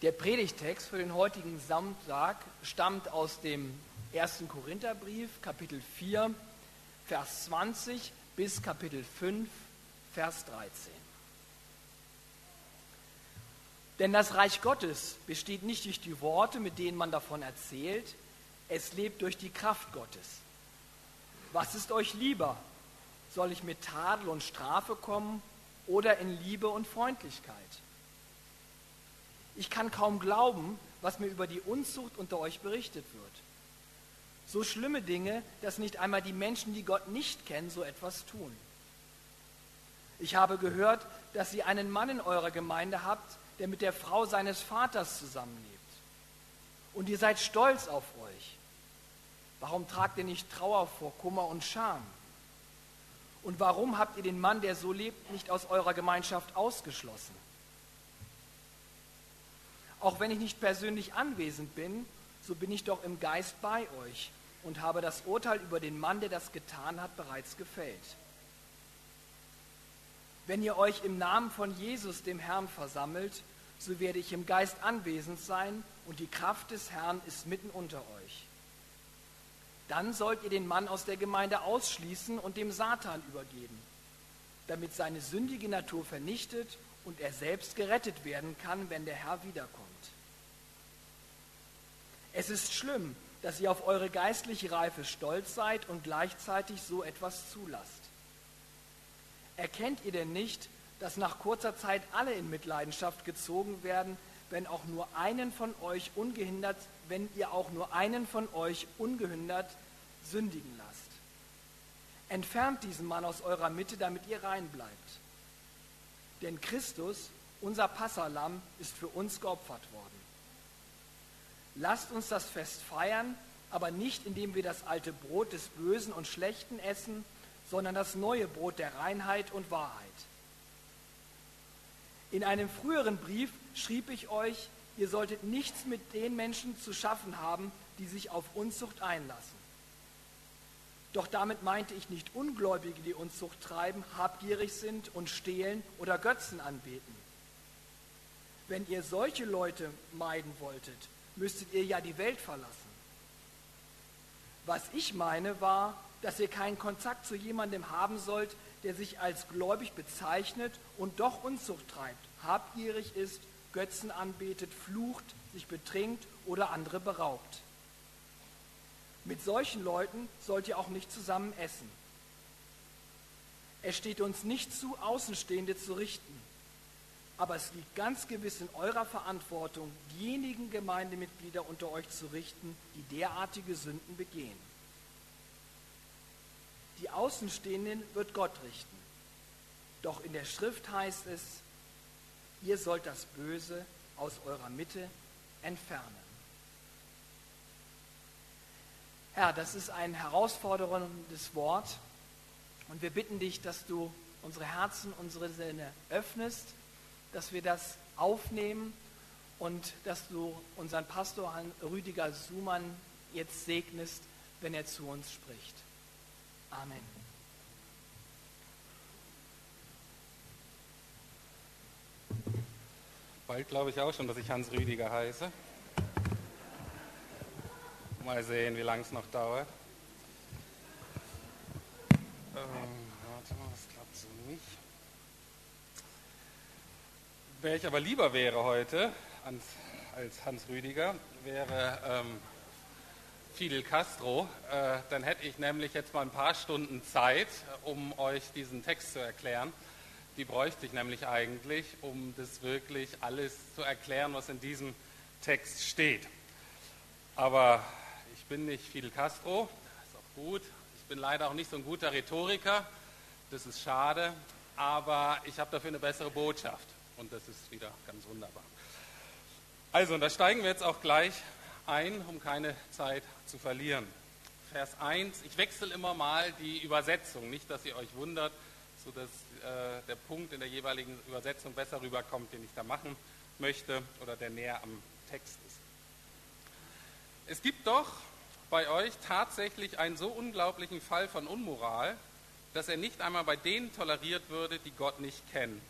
Der Predigtext für den heutigen Samstag stammt aus dem 1. Korintherbrief, Kapitel 4, Vers 20 bis Kapitel 5, Vers 13. Denn das Reich Gottes besteht nicht durch die Worte, mit denen man davon erzählt, es lebt durch die Kraft Gottes. Was ist euch lieber? Soll ich mit Tadel und Strafe kommen oder in Liebe und Freundlichkeit? Ich kann kaum glauben, was mir über die Unzucht unter euch berichtet wird. So schlimme Dinge, dass nicht einmal die Menschen, die Gott nicht kennen, so etwas tun. Ich habe gehört, dass ihr einen Mann in eurer Gemeinde habt, der mit der Frau seines Vaters zusammenlebt. Und ihr seid stolz auf euch. Warum tragt ihr nicht Trauer vor Kummer und Scham? Und warum habt ihr den Mann, der so lebt, nicht aus eurer Gemeinschaft ausgeschlossen? Auch wenn ich nicht persönlich anwesend bin, so bin ich doch im Geist bei euch und habe das Urteil über den Mann, der das getan hat, bereits gefällt. Wenn ihr euch im Namen von Jesus, dem Herrn, versammelt, so werde ich im Geist anwesend sein und die Kraft des Herrn ist mitten unter euch. Dann sollt ihr den Mann aus der Gemeinde ausschließen und dem Satan übergeben, damit seine sündige Natur vernichtet und er selbst gerettet werden kann, wenn der Herr wiederkommt. Es ist schlimm, dass ihr auf eure geistliche Reife stolz seid und gleichzeitig so etwas zulasst. Erkennt ihr denn nicht, dass nach kurzer Zeit alle in Mitleidenschaft gezogen werden, wenn auch nur einen von euch ungehindert, wenn ihr auch nur einen von euch ungehindert sündigen lasst? Entfernt diesen Mann aus eurer Mitte, damit ihr rein bleibt. Denn Christus, unser Passalam, ist für uns geopfert worden. Lasst uns das Fest feiern, aber nicht indem wir das alte Brot des Bösen und Schlechten essen, sondern das neue Brot der Reinheit und Wahrheit. In einem früheren Brief schrieb ich euch, ihr solltet nichts mit den Menschen zu schaffen haben, die sich auf Unzucht einlassen. Doch damit meinte ich nicht Ungläubige, die Unzucht treiben, habgierig sind und stehlen oder Götzen anbeten. Wenn ihr solche Leute meiden wolltet, müsstet ihr ja die Welt verlassen. Was ich meine war, dass ihr keinen Kontakt zu jemandem haben sollt, der sich als gläubig bezeichnet und doch Unzucht treibt, habgierig ist, Götzen anbetet, flucht, sich betrinkt oder andere beraubt. Mit solchen Leuten sollt ihr auch nicht zusammen essen. Es steht uns nicht zu, Außenstehende zu richten. Aber es liegt ganz gewiss in eurer Verantwortung, diejenigen Gemeindemitglieder unter euch zu richten, die derartige Sünden begehen. Die Außenstehenden wird Gott richten. Doch in der Schrift heißt es, ihr sollt das Böse aus eurer Mitte entfernen. Herr, das ist ein herausforderndes Wort und wir bitten dich, dass du unsere Herzen, unsere Sinne öffnest, dass wir das aufnehmen und dass du unseren Pastor Rüdiger Sumann jetzt segnest, wenn er zu uns spricht. Amen. Bald glaube ich auch schon, dass ich Hans Rüdiger heiße. Mal sehen, wie lange es noch dauert. Ähm, warte mal, das klappt so nicht. Wer ich aber lieber wäre heute als Hans Rüdiger, wäre ähm, Fidel Castro. Äh, dann hätte ich nämlich jetzt mal ein paar Stunden Zeit, um euch diesen Text zu erklären. Die bräuchte ich nämlich eigentlich, um das wirklich alles zu erklären, was in diesem Text steht. Aber bin nicht Fidel Castro, ist auch gut. Ich bin leider auch nicht so ein guter Rhetoriker, das ist schade, aber ich habe dafür eine bessere Botschaft und das ist wieder ganz wunderbar. Also, und da steigen wir jetzt auch gleich ein, um keine Zeit zu verlieren. Vers 1, ich wechsle immer mal die Übersetzung, nicht, dass ihr euch wundert, sodass äh, der Punkt in der jeweiligen Übersetzung besser rüberkommt, den ich da machen möchte oder der näher am Text ist. Es gibt doch bei euch tatsächlich einen so unglaublichen Fall von Unmoral, dass er nicht einmal bei denen toleriert würde, die Gott nicht kennen.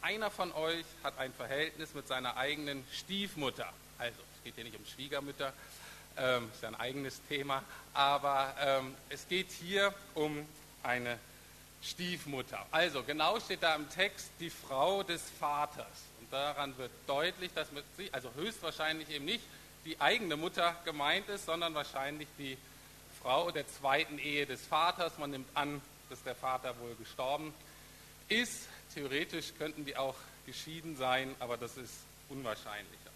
einer von euch hat ein Verhältnis mit seiner eigenen Stiefmutter. Also, es geht hier nicht um Schwiegermütter, ähm, ist ja ein eigenes Thema, aber ähm, es geht hier um eine Stiefmutter. Also, genau steht da im Text die Frau des Vaters. Und daran wird deutlich, dass mit sie, also höchstwahrscheinlich eben nicht die eigene Mutter gemeint ist, sondern wahrscheinlich die Frau der zweiten Ehe des Vaters. Man nimmt an, dass der Vater wohl gestorben ist. Theoretisch könnten die auch geschieden sein, aber das ist unwahrscheinlicher.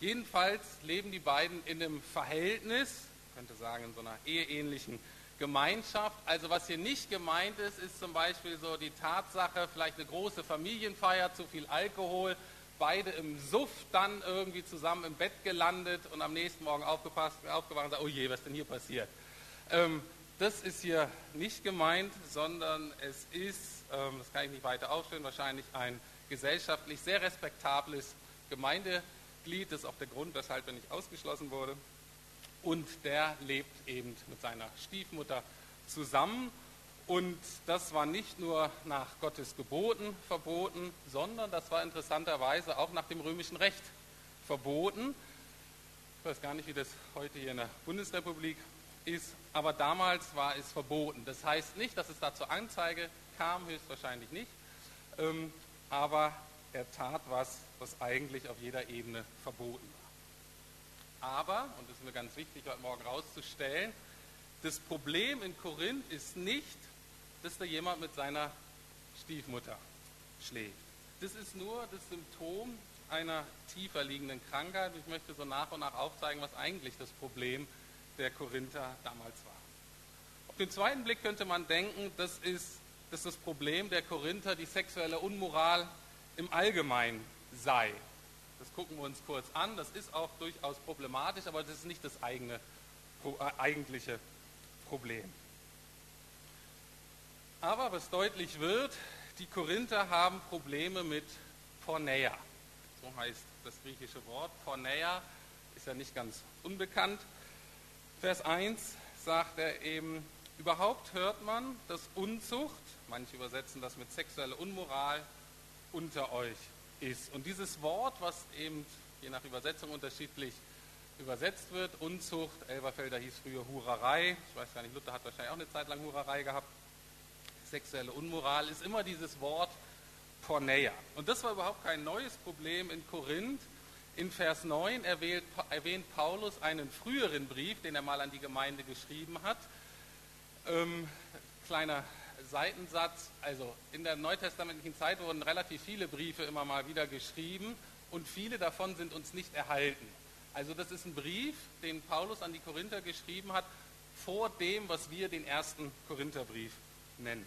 Jedenfalls leben die beiden in einem Verhältnis, könnte sagen in so einer eheähnlichen Gemeinschaft. Also was hier nicht gemeint ist, ist zum Beispiel so die Tatsache, vielleicht eine große Familienfeier, zu viel Alkohol, beide im Suff dann irgendwie zusammen im Bett gelandet und am nächsten Morgen aufgepasst, aufgewacht und gesagt, oh je, was ist denn hier passiert? Ähm, das ist hier nicht gemeint, sondern es ist, ähm, das kann ich nicht weiter aufstellen, wahrscheinlich ein gesellschaftlich sehr respektables Gemeindeglied. Das ist auch der Grund, weshalb er nicht ausgeschlossen wurde. Und der lebt eben mit seiner Stiefmutter zusammen. Und das war nicht nur nach Gottes Geboten verboten, sondern das war interessanterweise auch nach dem römischen Recht verboten. Ich weiß gar nicht, wie das heute hier in der Bundesrepublik ist, aber damals war es verboten. Das heißt nicht, dass es da zur Anzeige kam, höchstwahrscheinlich nicht, ähm, aber er tat was, was eigentlich auf jeder Ebene verboten war. Aber, und das ist mir ganz wichtig heute Morgen rauszustellen, das Problem in Korinth ist nicht, dass da jemand mit seiner Stiefmutter schlägt. Das ist nur das Symptom einer tiefer liegenden Krankheit. Ich möchte so nach und nach aufzeigen, was eigentlich das Problem der Korinther damals war. Auf den zweiten Blick könnte man denken, das ist, dass das Problem der Korinther die sexuelle Unmoral im Allgemeinen sei. Das gucken wir uns kurz an. Das ist auch durchaus problematisch, aber das ist nicht das eigene, äh, eigentliche Problem. Aber was deutlich wird, die Korinther haben Probleme mit Porneia. So heißt das griechische Wort. Porneia ist ja nicht ganz unbekannt. Vers 1 sagt er eben, überhaupt hört man, dass Unzucht, manche übersetzen das mit sexuelle Unmoral, unter euch ist. Und dieses Wort, was eben je nach Übersetzung unterschiedlich übersetzt wird, Unzucht, Elberfelder hieß früher Hurerei, ich weiß gar nicht, Luther hat wahrscheinlich auch eine Zeit lang Hurerei gehabt, sexuelle Unmoral, ist immer dieses Wort Porneia. Und das war überhaupt kein neues Problem in Korinth, in Vers 9 erwähnt, Paulus einen früheren Brief, den er mal an die Gemeinde geschrieben hat. Ähm, kleiner Seitensatz, also in der neutestamentlichen Zeit wurden relativ viele Briefe immer mal wieder geschrieben und viele davon sind uns nicht erhalten. Also das ist ein Brief, den Paulus an die Korinther geschrieben hat, vor dem, was wir den ersten Korintherbrief nennen.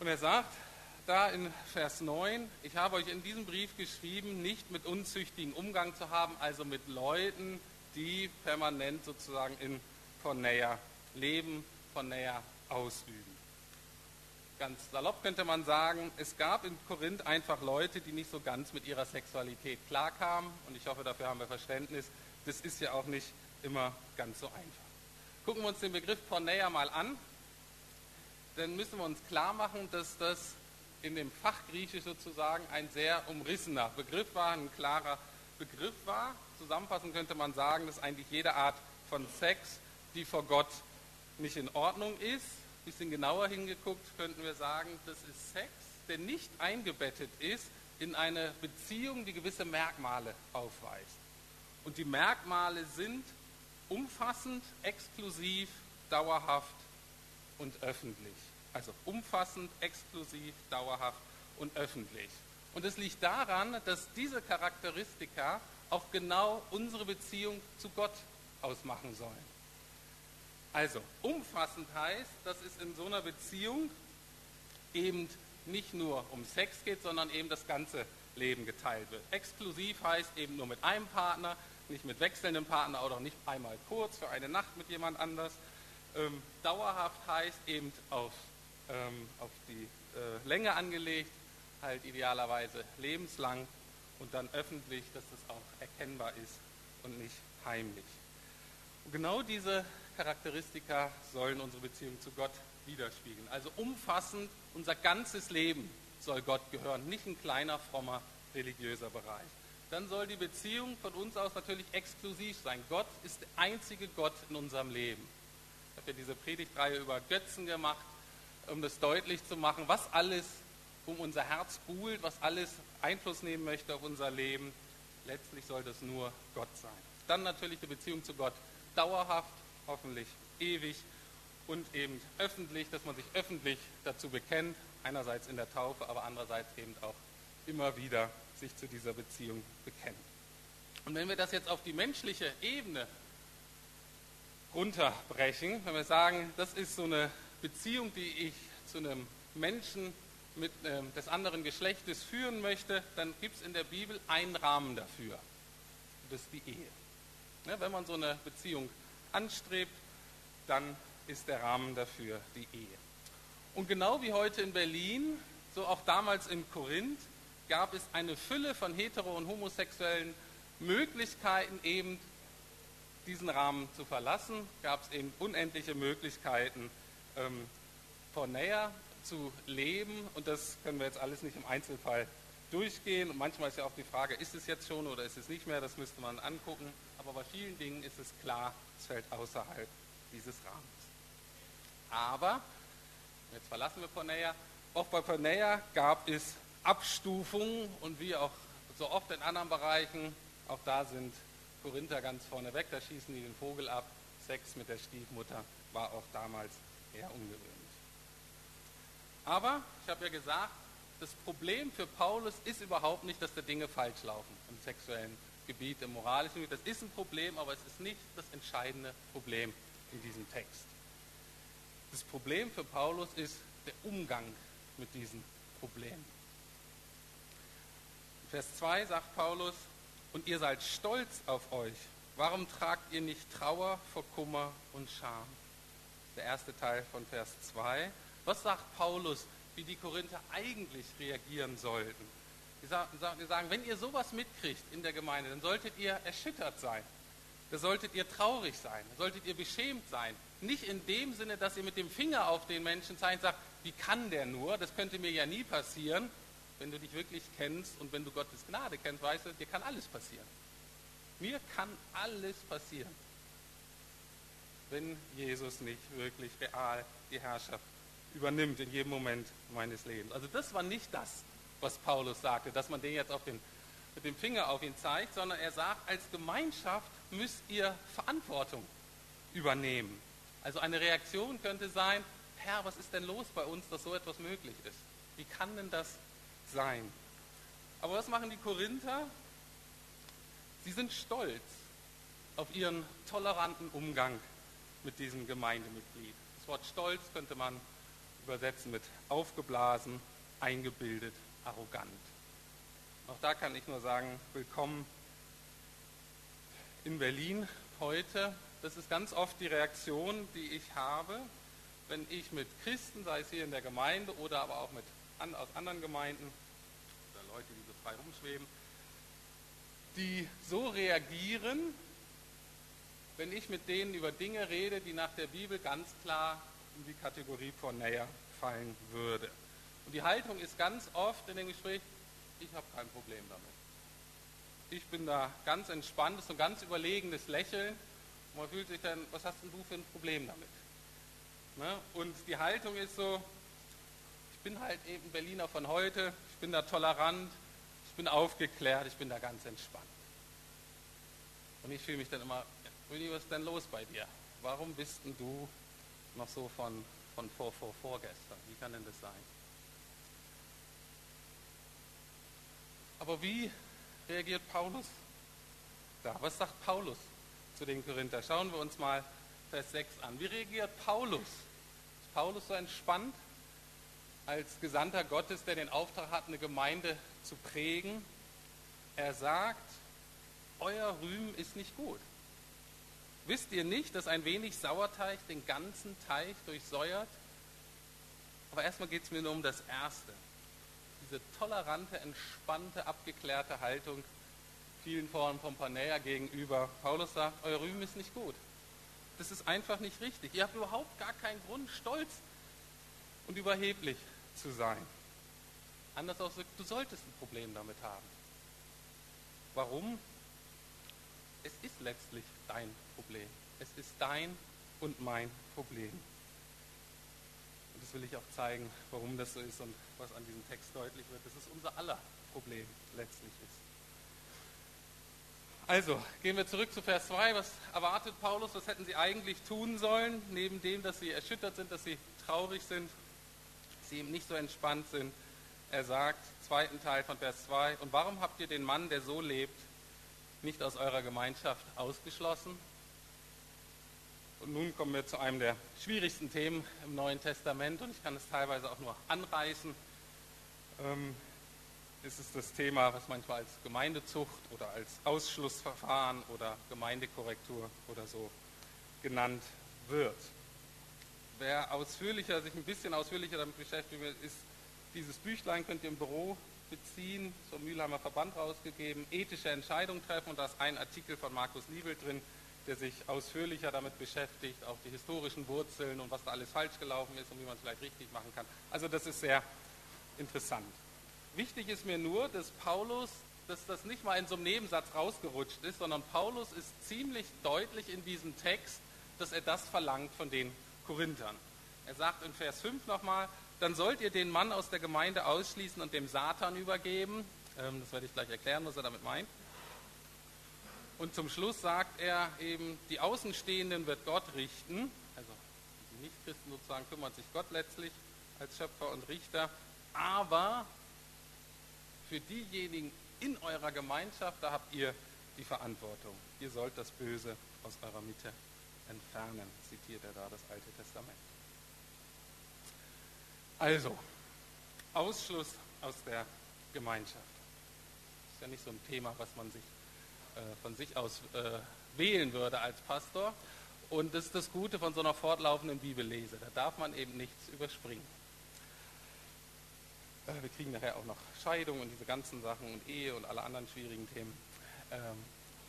Und er sagt, da in Vers 9, ich habe euch in diesem Brief geschrieben, nicht mit unzüchtigen Umgang zu haben, also mit Leuten, die permanent sozusagen in Porneia leben, Porneia ausüben. Ganz salopp könnte man sagen, es gab in Korinth einfach Leute, die nicht so ganz mit ihrer Sexualität klarkamen und ich hoffe, dafür haben wir Verständnis. Das ist ja auch nicht immer ganz so einfach. Gucken wir uns den Begriff Porneia mal an, dann müssen wir uns klar machen, dass das in dem Fachgriechisch sozusagen ein sehr umrissener Begriff war, ein klarer Begriff war. Zusammenfassend könnte man sagen, dass eigentlich jede Art von Sex, die vor Gott nicht in Ordnung ist. Ein bisschen genauer hingeguckt könnten wir sagen, das ist Sex, der nicht eingebettet ist in eine Beziehung, die gewisse Merkmale aufweist. Und die Merkmale sind umfassend, exklusiv, dauerhaft und öffentlich. Also umfassend, exklusiv, dauerhaft und öffentlich. Und es liegt daran, dass diese Charakteristika auch genau unsere Beziehung zu Gott ausmachen sollen. Also umfassend heißt, dass es in so einer Beziehung eben nicht nur um Sex geht, sondern eben das ganze Leben geteilt wird. Exklusiv heißt eben nur mit einem Partner, nicht mit wechselndem Partner oder nicht einmal kurz für eine Nacht mit jemand anders. Ähm, dauerhaft heißt eben auf ähm, auf die äh, Länge angelegt, halt idealerweise lebenslang und dann öffentlich, dass das auch erkennbar ist und nicht heimlich. Und genau diese Charakteristika sollen unsere Beziehung zu Gott widerspiegeln. Also umfassend, unser ganzes Leben soll Gott gehören, nicht ein kleiner, frommer, religiöser Bereich. Dann soll die Beziehung von uns aus natürlich exklusiv sein. Gott ist der einzige Gott in unserem Leben. Ich habe ja diese Predigtreihe über Götzen gemacht, um das deutlich zu machen, was alles um unser Herz buhlt, was alles Einfluss nehmen möchte auf unser Leben. Letztlich soll das nur Gott sein. Dann natürlich die Beziehung zu Gott dauerhaft, hoffentlich ewig und eben öffentlich, dass man sich öffentlich dazu bekennt, einerseits in der Taufe, aber andererseits eben auch immer wieder sich zu dieser Beziehung bekennen. Und wenn wir das jetzt auf die menschliche Ebene runterbrechen, wenn wir sagen, das ist so eine Beziehung, die ich zu einem Menschen mit, äh, des anderen Geschlechtes führen möchte, dann gibt es in der Bibel einen Rahmen dafür. Das ist die Ehe. Ja, wenn man so eine Beziehung anstrebt, dann ist der Rahmen dafür die Ehe. Und genau wie heute in Berlin, so auch damals in Korinth, gab es eine Fülle von hetero- und homosexuellen Möglichkeiten, eben diesen Rahmen zu verlassen. Gab es eben unendliche Möglichkeiten, ähm, näher zu leben. Und das können wir jetzt alles nicht im Einzelfall durchgehen. Und manchmal ist ja auch die Frage, ist es jetzt schon oder ist es nicht mehr? Das müsste man angucken. Aber bei vielen Dingen ist es klar, es fällt außerhalb dieses Rahmens. Aber, jetzt verlassen wir Porneia, auch bei Porneia gab es Abstufungen und wie auch so oft in anderen Bereichen, auch da sind Korinther ganz vorne weg, da schießen die den Vogel ab. Sex mit der Stiefmutter war auch damals eher ungewöhnlich. Aber ich habe ja gesagt, das Problem für Paulus ist überhaupt nicht, dass da Dinge falsch laufen im sexuellen Gebiet, im moralischen Gebiet. Das ist ein Problem, aber es ist nicht das entscheidende Problem in diesem Text. Das Problem für Paulus ist der Umgang mit diesen Problemen. Vers 2 sagt Paulus, und ihr seid stolz auf euch. Warum tragt ihr nicht Trauer vor Kummer und Scham? Der erste Teil von Vers 2. Was sagt Paulus, wie die Korinther eigentlich reagieren sollten? Die sagen, wenn ihr sowas mitkriegt in der Gemeinde, dann solltet ihr erschüttert sein. Da solltet ihr traurig sein, solltet ihr beschämt sein. Nicht in dem Sinne, dass ihr mit dem Finger auf den Menschen zeigt und sagt, wie kann der nur, das könnte mir ja nie passieren, wenn du dich wirklich kennst und wenn du Gottes Gnade kennst, weißt du, dir kann alles passieren. Mir kann alles passieren, wenn Jesus nicht wirklich real die Herrschaft übernimmt in jedem Moment meines Lebens. Also das war nicht das, was Paulus sagte, dass man den jetzt auf den, mit dem Finger auf ihn zeigt, sondern er sagt, als Gemeinschaft müsst ihr Verantwortung übernehmen. Also eine Reaktion könnte sein, Herr, was ist denn los bei uns, dass so etwas möglich ist? Wie kann denn das sein. Aber was machen die Korinther? Sie sind stolz auf ihren toleranten Umgang mit diesem Gemeindemitglied. Das Wort stolz könnte man übersetzen mit aufgeblasen, eingebildet, arrogant. Auch da kann ich nur sagen, willkommen in Berlin heute. Das ist ganz oft die Reaktion, die ich habe, wenn ich mit Christen, sei es hier in der Gemeinde oder aber auch mit aus anderen Gemeinden oder Leute, die so frei rumschweben, die so reagieren, wenn ich mit denen über Dinge rede, die nach der Bibel ganz klar in die Kategorie von näher fallen würde. Und die Haltung ist ganz oft in dem Gespräch, ich habe kein Problem damit. Ich bin da ganz entspannt, ist ein ganz überlegenes Lächeln. Und man fühlt sich dann, was hast denn du für ein Problem damit? Ne? Und die Haltung ist so, ich bin halt eben Berliner von heute, ich bin da tolerant, ich bin aufgeklärt, ich bin da ganz entspannt. Und ich fühle mich dann immer, Rüdi, was ist denn los bei dir? Warum bist denn du noch so von, von vor, vor, vorgestern? Wie kann denn das sein? Aber wie reagiert Paulus da? Was sagt Paulus zu den Korinther? Schauen wir uns mal Vers 6 an. Wie reagiert Paulus? Ist Paulus so entspannt? als Gesandter Gottes, der den Auftrag hat, eine Gemeinde zu prägen. Er sagt, euer Rühmen ist nicht gut. Wisst ihr nicht, dass ein wenig Sauerteig den ganzen Teig durchsäuert? Aber erstmal geht es mir nur um das Erste. Diese tolerante, entspannte, abgeklärte Haltung vielen Formen von Panäa gegenüber. Paulus sagt, euer Rühmen ist nicht gut. Das ist einfach nicht richtig. Ihr habt überhaupt gar keinen Grund, stolz und überheblich zu sein. Anders ausgedrückt, du solltest ein Problem damit haben. Warum? Es ist letztlich dein Problem. Es ist dein und mein Problem. Und das will ich auch zeigen, warum das so ist und was an diesem Text deutlich wird, dass es unser aller Problem letztlich ist. Also, gehen wir zurück zu Vers 2. Was erwartet Paulus? Was hätten sie eigentlich tun sollen, neben dem, dass sie erschüttert sind, dass sie traurig sind, sie eben nicht so entspannt sind? Er sagt, zweiten Teil von Vers 2, und warum habt ihr den Mann, der so lebt, nicht aus eurer Gemeinschaft ausgeschlossen? Und nun kommen wir zu einem der schwierigsten Themen im Neuen Testament und ich kann es teilweise auch nur anreißen. Ähm, ist es das Thema, was manchmal als Gemeindezucht oder als Ausschlussverfahren oder Gemeindekorrektur oder so genannt wird. Wer ausführlicher, sich ein bisschen ausführlicher damit beschäftigen will, ist dieses Büchlein könnt ihr im Büro beziehen, zum Mülheimer Verband rausgegeben, ethische Entscheidungen treffen und da ist ein Artikel von Markus Liebel drin, der sich ausführlicher damit beschäftigt, auch die historischen Wurzeln und was da alles falsch gelaufen ist und wie man es vielleicht richtig machen kann. Also das ist sehr interessant. Wichtig ist mir nur, dass Paulus, dass das nicht mal in so einem Nebensatz rausgerutscht ist, sondern Paulus ist ziemlich deutlich in diesem Text, dass er das verlangt von den Korinthern. Er sagt in Vers 5 nochmal, dann sollt ihr den Mann aus der Gemeinde ausschließen und dem Satan übergeben. Ähm, das werde ich gleich erklären, was er damit meint. Und zum Schluss sagt er eben, die Außenstehenden wird Gott richten, also die Nichtchristen sozusagen kümmert sich Gott letztlich als Schöpfer und Richter, aber für diejenigen in eurer Gemeinschaft, da habt ihr die Verantwortung. Ihr sollt das Böse aus eurer Mitte entfernen, zitiert er da das Alte Testament. Also, Ausschluss aus der Gemeinschaft. Das ist ja nicht so ein Thema, was man sich äh, von sich aus äh, wählen würde als Pastor. Und das ist das Gute von so einer fortlaufenden Bibellese. Da darf man eben nichts überspringen. Äh, wir kriegen nachher auch noch Scheidung und diese ganzen Sachen und Ehe und alle anderen schwierigen Themen. Ähm,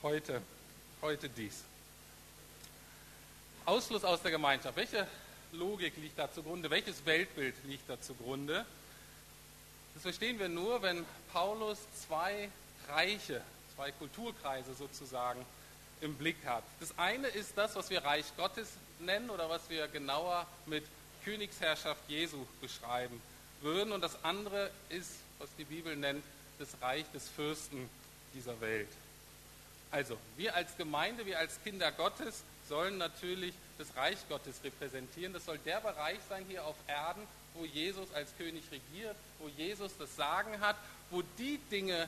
heute, heute dies. Ausschluss aus der Gemeinschaft. Welche Logik liegt da zugrunde? Welches Weltbild liegt da zugrunde? Das verstehen wir nur, wenn Paulus zwei Reiche zwei Kulturkreise sozusagen im Blick hat. Das eine ist das, was wir Reich Gottes nennen oder was wir genauer mit Königsherrschaft Jesu beschreiben würden. Und das andere ist, was die Bibel nennt, das Reich des Fürsten dieser Welt. Also, wir als Gemeinde, wir als Kinder Gottes sollen natürlich das Reich Gottes repräsentieren. Das soll der Bereich sein hier auf Erden, wo Jesus als König regiert, wo Jesus das Sagen hat, wo die Dinge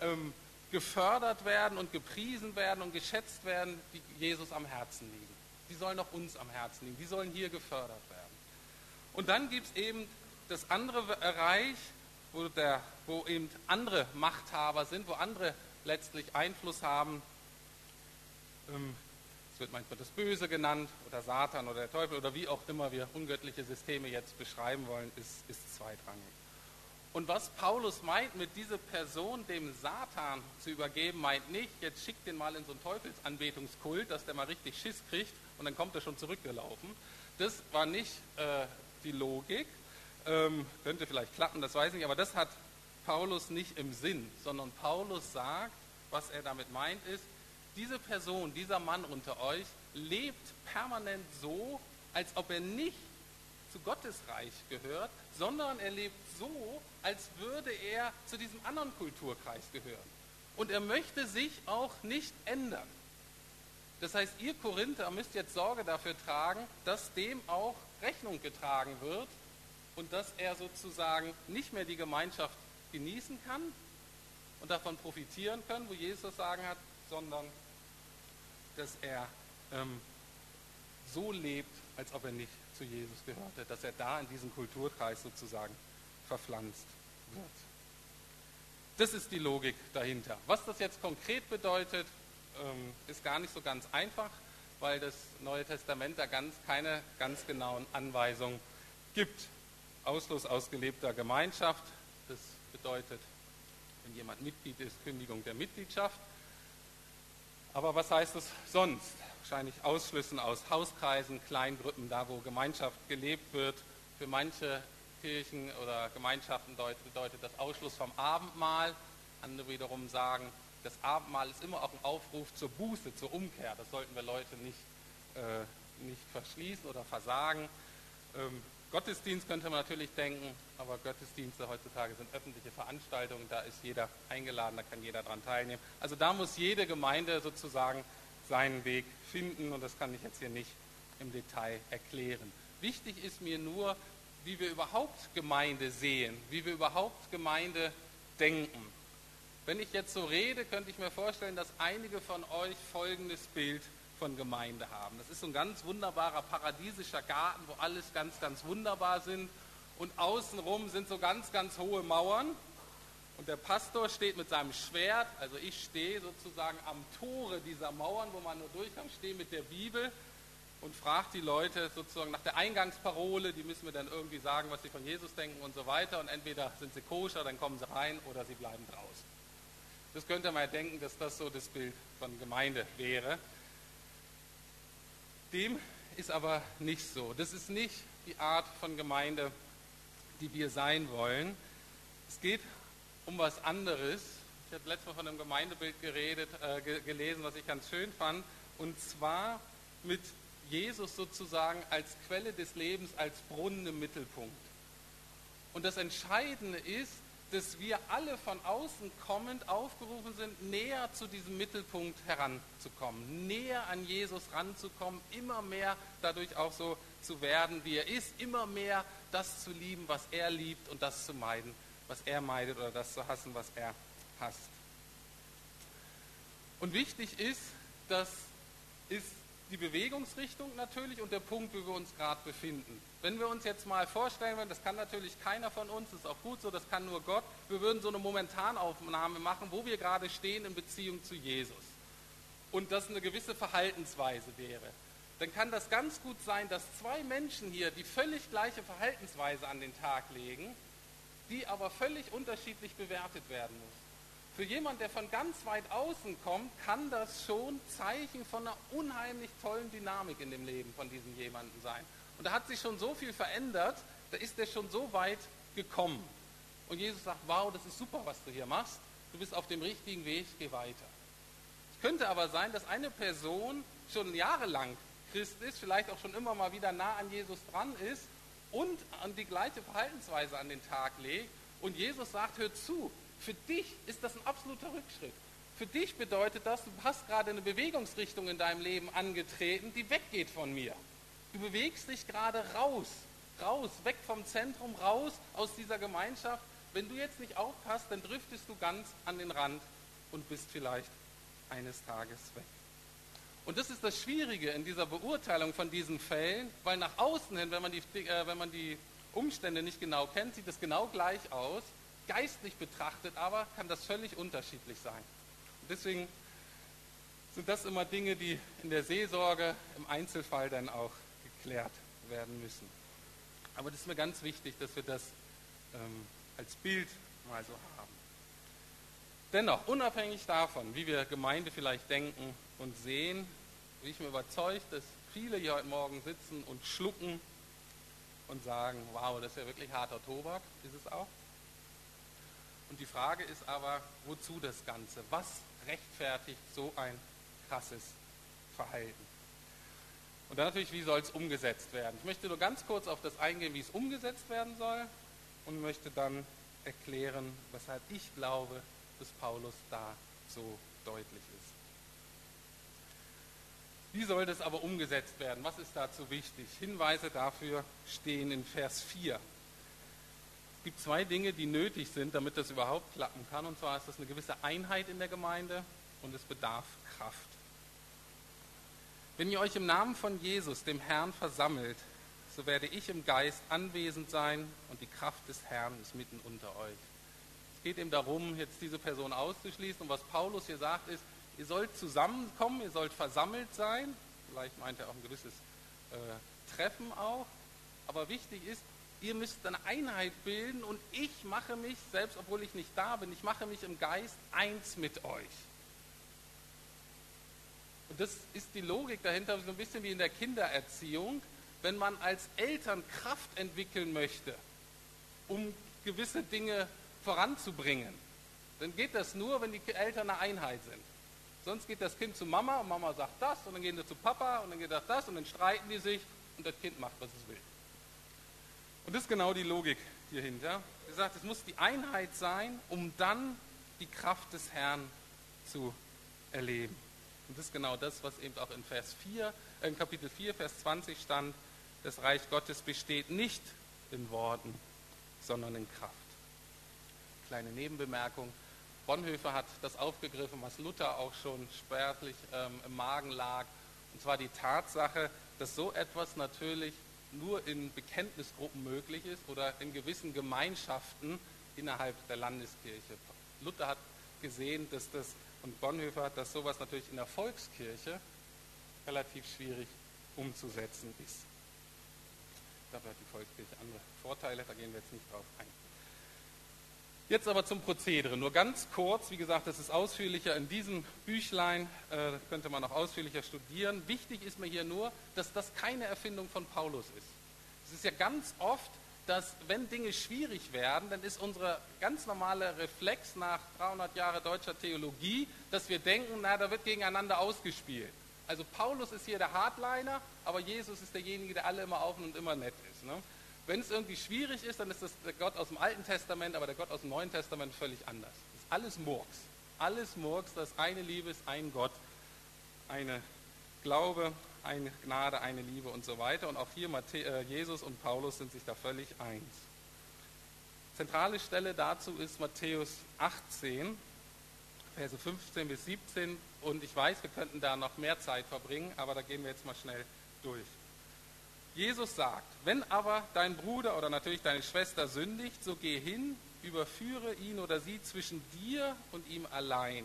ähm, gefördert werden und gepriesen werden und geschätzt werden, die Jesus am Herzen liegen. Die sollen auch uns am Herzen liegen. Die sollen hier gefördert werden. Und dann gibt es eben das andere Reich, wo, der, wo eben andere Machthaber sind, wo andere letztlich Einfluss haben. Ähm, es wird manchmal das Böse genannt oder Satan oder der Teufel oder wie auch immer wir ungöttliche Systeme jetzt beschreiben wollen, ist, ist zweitrangig. Und was Paulus meint, mit dieser Person dem Satan zu übergeben, meint nicht, jetzt schickt den mal in so einen Teufelsanbetungskult, dass der mal richtig Schiss kriegt und dann kommt er schon zurückgelaufen. Das war nicht äh, die Logik. Ähm, könnte vielleicht klappen, das weiß ich nicht, aber das hat Paulus nicht im Sinn, sondern Paulus sagt, was er damit meint, ist, diese Person, dieser Mann unter euch lebt permanent so, als ob er nicht zu Gottes Reich gehört, sondern er lebt so, als würde er zu diesem anderen Kulturkreis gehören. Und er möchte sich auch nicht ändern. Das heißt, ihr Korinther müsst jetzt Sorge dafür tragen, dass dem auch Rechnung getragen wird und dass er sozusagen nicht mehr die Gemeinschaft genießen kann und davon profitieren kann, wo Jesus sagen hat, sondern dass er ähm, so lebt, als ob er nicht zu Jesus gehörte, dass er da in diesen Kulturkreis sozusagen verpflanzt wird. Das ist die Logik dahinter. Was das jetzt konkret bedeutet, ähm, ist gar nicht so ganz einfach, weil das Neue Testament da ganz, keine ganz genauen Anweisungen gibt. Ausschluss aus gelebter Gemeinschaft, das bedeutet, wenn jemand Mitglied ist, Kündigung der Mitgliedschaft. Aber was heißt es sonst? Wahrscheinlich Ausschlüssen aus Hauskreisen, Kleingruppen, da wo Gemeinschaft gelebt wird Für manche Kirchen oder Gemeinschaften bedeutet das Ausschluss vom Abendmahl. Andere wiederum sagen, das Abendmahl ist immer auch ein Aufruf zur Buße, zur Umkehr. Das sollten wir Leute nicht, äh, nicht verschließen oder versagen. Ähm, Gottesdienst könnte man natürlich denken, aber Gottesdienste heutzutage sind öffentliche Veranstaltungen, da ist jeder eingeladen, da kann jeder daran teilnehmen. Also da muss jede Gemeinde sozusagen seinen Weg finden und das kann ich jetzt hier nicht im Detail erklären. Wichtig ist mir nur, wie wir überhaupt Gemeinde sehen, wie wir überhaupt Gemeinde denken. Wenn ich jetzt so rede, könnte ich mir vorstellen, dass einige von euch folgendes Bild von Gemeinde haben. Das ist so ein ganz wunderbarer paradiesischer Garten, wo alles ganz, ganz wunderbar sind. Und außenrum sind so ganz, ganz hohe Mauern. Und der Pastor steht mit seinem Schwert, also ich stehe sozusagen am Tore dieser Mauern, wo man nur durchkommt, stehe mit der Bibel und fragt die Leute sozusagen nach der Eingangsparole, die müssen mir dann irgendwie sagen, was sie von Jesus denken und so weiter. Und entweder sind sie koscher, dann kommen sie rein oder sie bleiben draußen. Das könnte man ja denken, dass das so das Bild von Gemeinde wäre. Dem ist aber nicht so. Das ist nicht die Art von Gemeinde, die wir sein wollen. Es geht um was anderes. Ich habe letztes Mal von einem Gemeindebild geredet, äh, gelesen, was ich ganz schön fand. Und zwar mit Jesus sozusagen als Quelle des Lebens, als Brunnen im Mittelpunkt. Und das Entscheidende ist, dass wir alle von außen kommend aufgerufen sind, näher zu diesem Mittelpunkt heranzukommen, näher an Jesus ranzukommen, immer mehr dadurch auch so zu werden, wie er ist, immer mehr das zu lieben, was er liebt und das zu meiden, was er meidet oder das zu hassen, was er hasst. Und wichtig ist, das ist die Bewegungsrichtung natürlich und der Punkt, wo wir uns gerade befinden. Wenn wir uns jetzt mal vorstellen würden, das kann natürlich keiner von uns, ist auch gut so, das kann nur Gott, wir würden so eine Momentanaufnahme machen, wo wir gerade stehen in Beziehung zu Jesus. Und das eine gewisse Verhaltensweise wäre. Dann kann das ganz gut sein, dass zwei Menschen hier die völlig gleiche Verhaltensweise an den Tag legen, die aber völlig unterschiedlich bewertet werden muss. Für jemand, der von ganz weit außen kommt, kann das schon Zeichen von einer unheimlich tollen Dynamik in dem Leben von diesem jemanden sein. Und da hat sich schon so viel verändert, da ist er schon so weit gekommen. Und Jesus sagt, wow, das ist super, was du hier machst. Du bist auf dem richtigen Weg, geh weiter. Es könnte aber sein, dass eine Person schon jahrelang Christ ist, vielleicht auch schon immer mal wieder nah an Jesus dran ist und an die gleiche Verhaltensweise an den Tag legt. Und Jesus sagt, hör zu, für dich ist das ein absoluter Rückschritt. Für dich bedeutet das, du hast gerade eine Bewegungsrichtung in deinem Leben angetreten, die weggeht von mir. Du bewegst dich gerade raus, raus, weg vom Zentrum, raus aus dieser Gemeinschaft. Wenn du jetzt nicht aufpasst, dann driftest du ganz an den Rand und bist vielleicht eines Tages weg. Und das ist das Schwierige in dieser Beurteilung von diesen Fällen, weil nach außen hin, wenn man die, äh, wenn man die Umstände nicht genau kennt, sieht es genau gleich aus geistlich betrachtet aber kann das völlig unterschiedlich sein. Und deswegen sind das immer Dinge, die in der Seelsorge im Einzelfall dann auch geklärt werden müssen. Aber das ist mir ganz wichtig, dass wir das ähm, als Bild mal so haben. Dennoch, unabhängig davon, wie wir Gemeinde vielleicht denken und sehen, bin ich mir überzeugt, dass viele hier heute Morgen sitzen und schlucken und sagen, wow, das ist ja wirklich harter Tobak, ist es auch. Und die Frage ist aber, wozu das Ganze? Was rechtfertigt so ein krasses Verhalten? Und dann natürlich, wie soll es umgesetzt werden? Ich möchte nur ganz kurz auf das eingehen, wie es umgesetzt werden soll und möchte dann erklären, weshalb ich glaube, dass Paulus da so deutlich ist. Wie soll das aber umgesetzt werden? Was ist dazu wichtig? Hinweise dafür stehen in Vers 4 gibt zwei Dinge, die nötig sind, damit das überhaupt klappen kann. Und zwar ist das eine gewisse Einheit in der Gemeinde und es bedarf Kraft. Wenn ihr euch im Namen von Jesus, dem Herrn, versammelt, so werde ich im Geist anwesend sein und die Kraft des Herrn ist mitten unter euch. Es geht eben darum, jetzt diese Person auszuschließen. Und was Paulus hier sagt, ist, ihr sollt zusammenkommen, ihr sollt versammelt sein. Vielleicht meint er auch ein gewisses äh, Treffen auch. Aber wichtig ist, ihr müsst eine Einheit bilden und ich mache mich, selbst obwohl ich nicht da bin, ich mache mich im Geist eins mit euch. Und das ist die Logik dahinter, so ein bisschen wie in der Kindererziehung. wenn man als Eltern Kraft entwickeln möchte, um gewisse Dinge voranzubringen, dann geht das nur, wenn die Eltern eine Einheit sind. Sonst geht das Kind zu Mama und Mama sagt das und dann gehen sie zu Papa und dann geht das das und dann streiten die sich und das Kind macht, was es will. Und das ist genau die Logik hierhinter. Er sagt, es muss die Einheit sein, um dann die Kraft des Herrn zu erleben. Und das ist genau das, was eben auch in Vers 4, äh, in Kapitel 4, Vers 20 stand. Das Reich Gottes besteht nicht in Worten, sondern in Kraft. Kleine Nebenbemerkung. Bonhoeffer hat das aufgegriffen, was Luther auch schon spärlich ähm, im Magen lag. Und zwar die Tatsache, dass so etwas natürlich nur in Bekenntnisgruppen möglich ist oder in gewissen Gemeinschaften innerhalb der Landeskirche. Luther hat gesehen, dass das, und Bonhoeffer hat, dass sowas natürlich in der Volkskirche relativ schwierig umzusetzen ist. Dafür hat die Volkskirche andere Vorteile, da gehen wir jetzt nicht drauf ein. Jetzt aber zum Prozedere. Nur ganz kurz, wie gesagt, das ist ausführlicher in diesem Büchlein, äh, könnte man auch ausführlicher studieren. Wichtig ist mir hier nur, dass das keine Erfindung von Paulus ist. Es ist ja ganz oft, dass wenn Dinge schwierig werden, dann ist unser ganz normaler Reflex nach 300 Jahren deutscher Theologie, dass wir denken, na, da wird gegeneinander ausgespielt. Also Paulus ist hier der Hardliner, aber Jesus ist derjenige, der alle immer offen und immer nett ist. Ne? Wenn es irgendwie schwierig ist, dann ist das der Gott aus dem Alten Testament, aber der Gott aus dem Neuen Testament völlig anders. Das ist alles Murks. Alles Murks, das eine Liebe ist ein Gott, eine Glaube, eine Gnade, eine Liebe und so weiter. Und auch hier äh, Jesus und Paulus sind sich da völlig eins. Zentrale Stelle dazu ist Matthäus 18, Verse 15 bis 17. Und ich weiß, wir könnten da noch mehr Zeit verbringen, aber da gehen wir jetzt mal schnell durch. Jesus sagt, wenn aber dein Bruder oder natürlich deine Schwester sündigt, so geh hin, überführe ihn oder sie zwischen dir und ihm allein.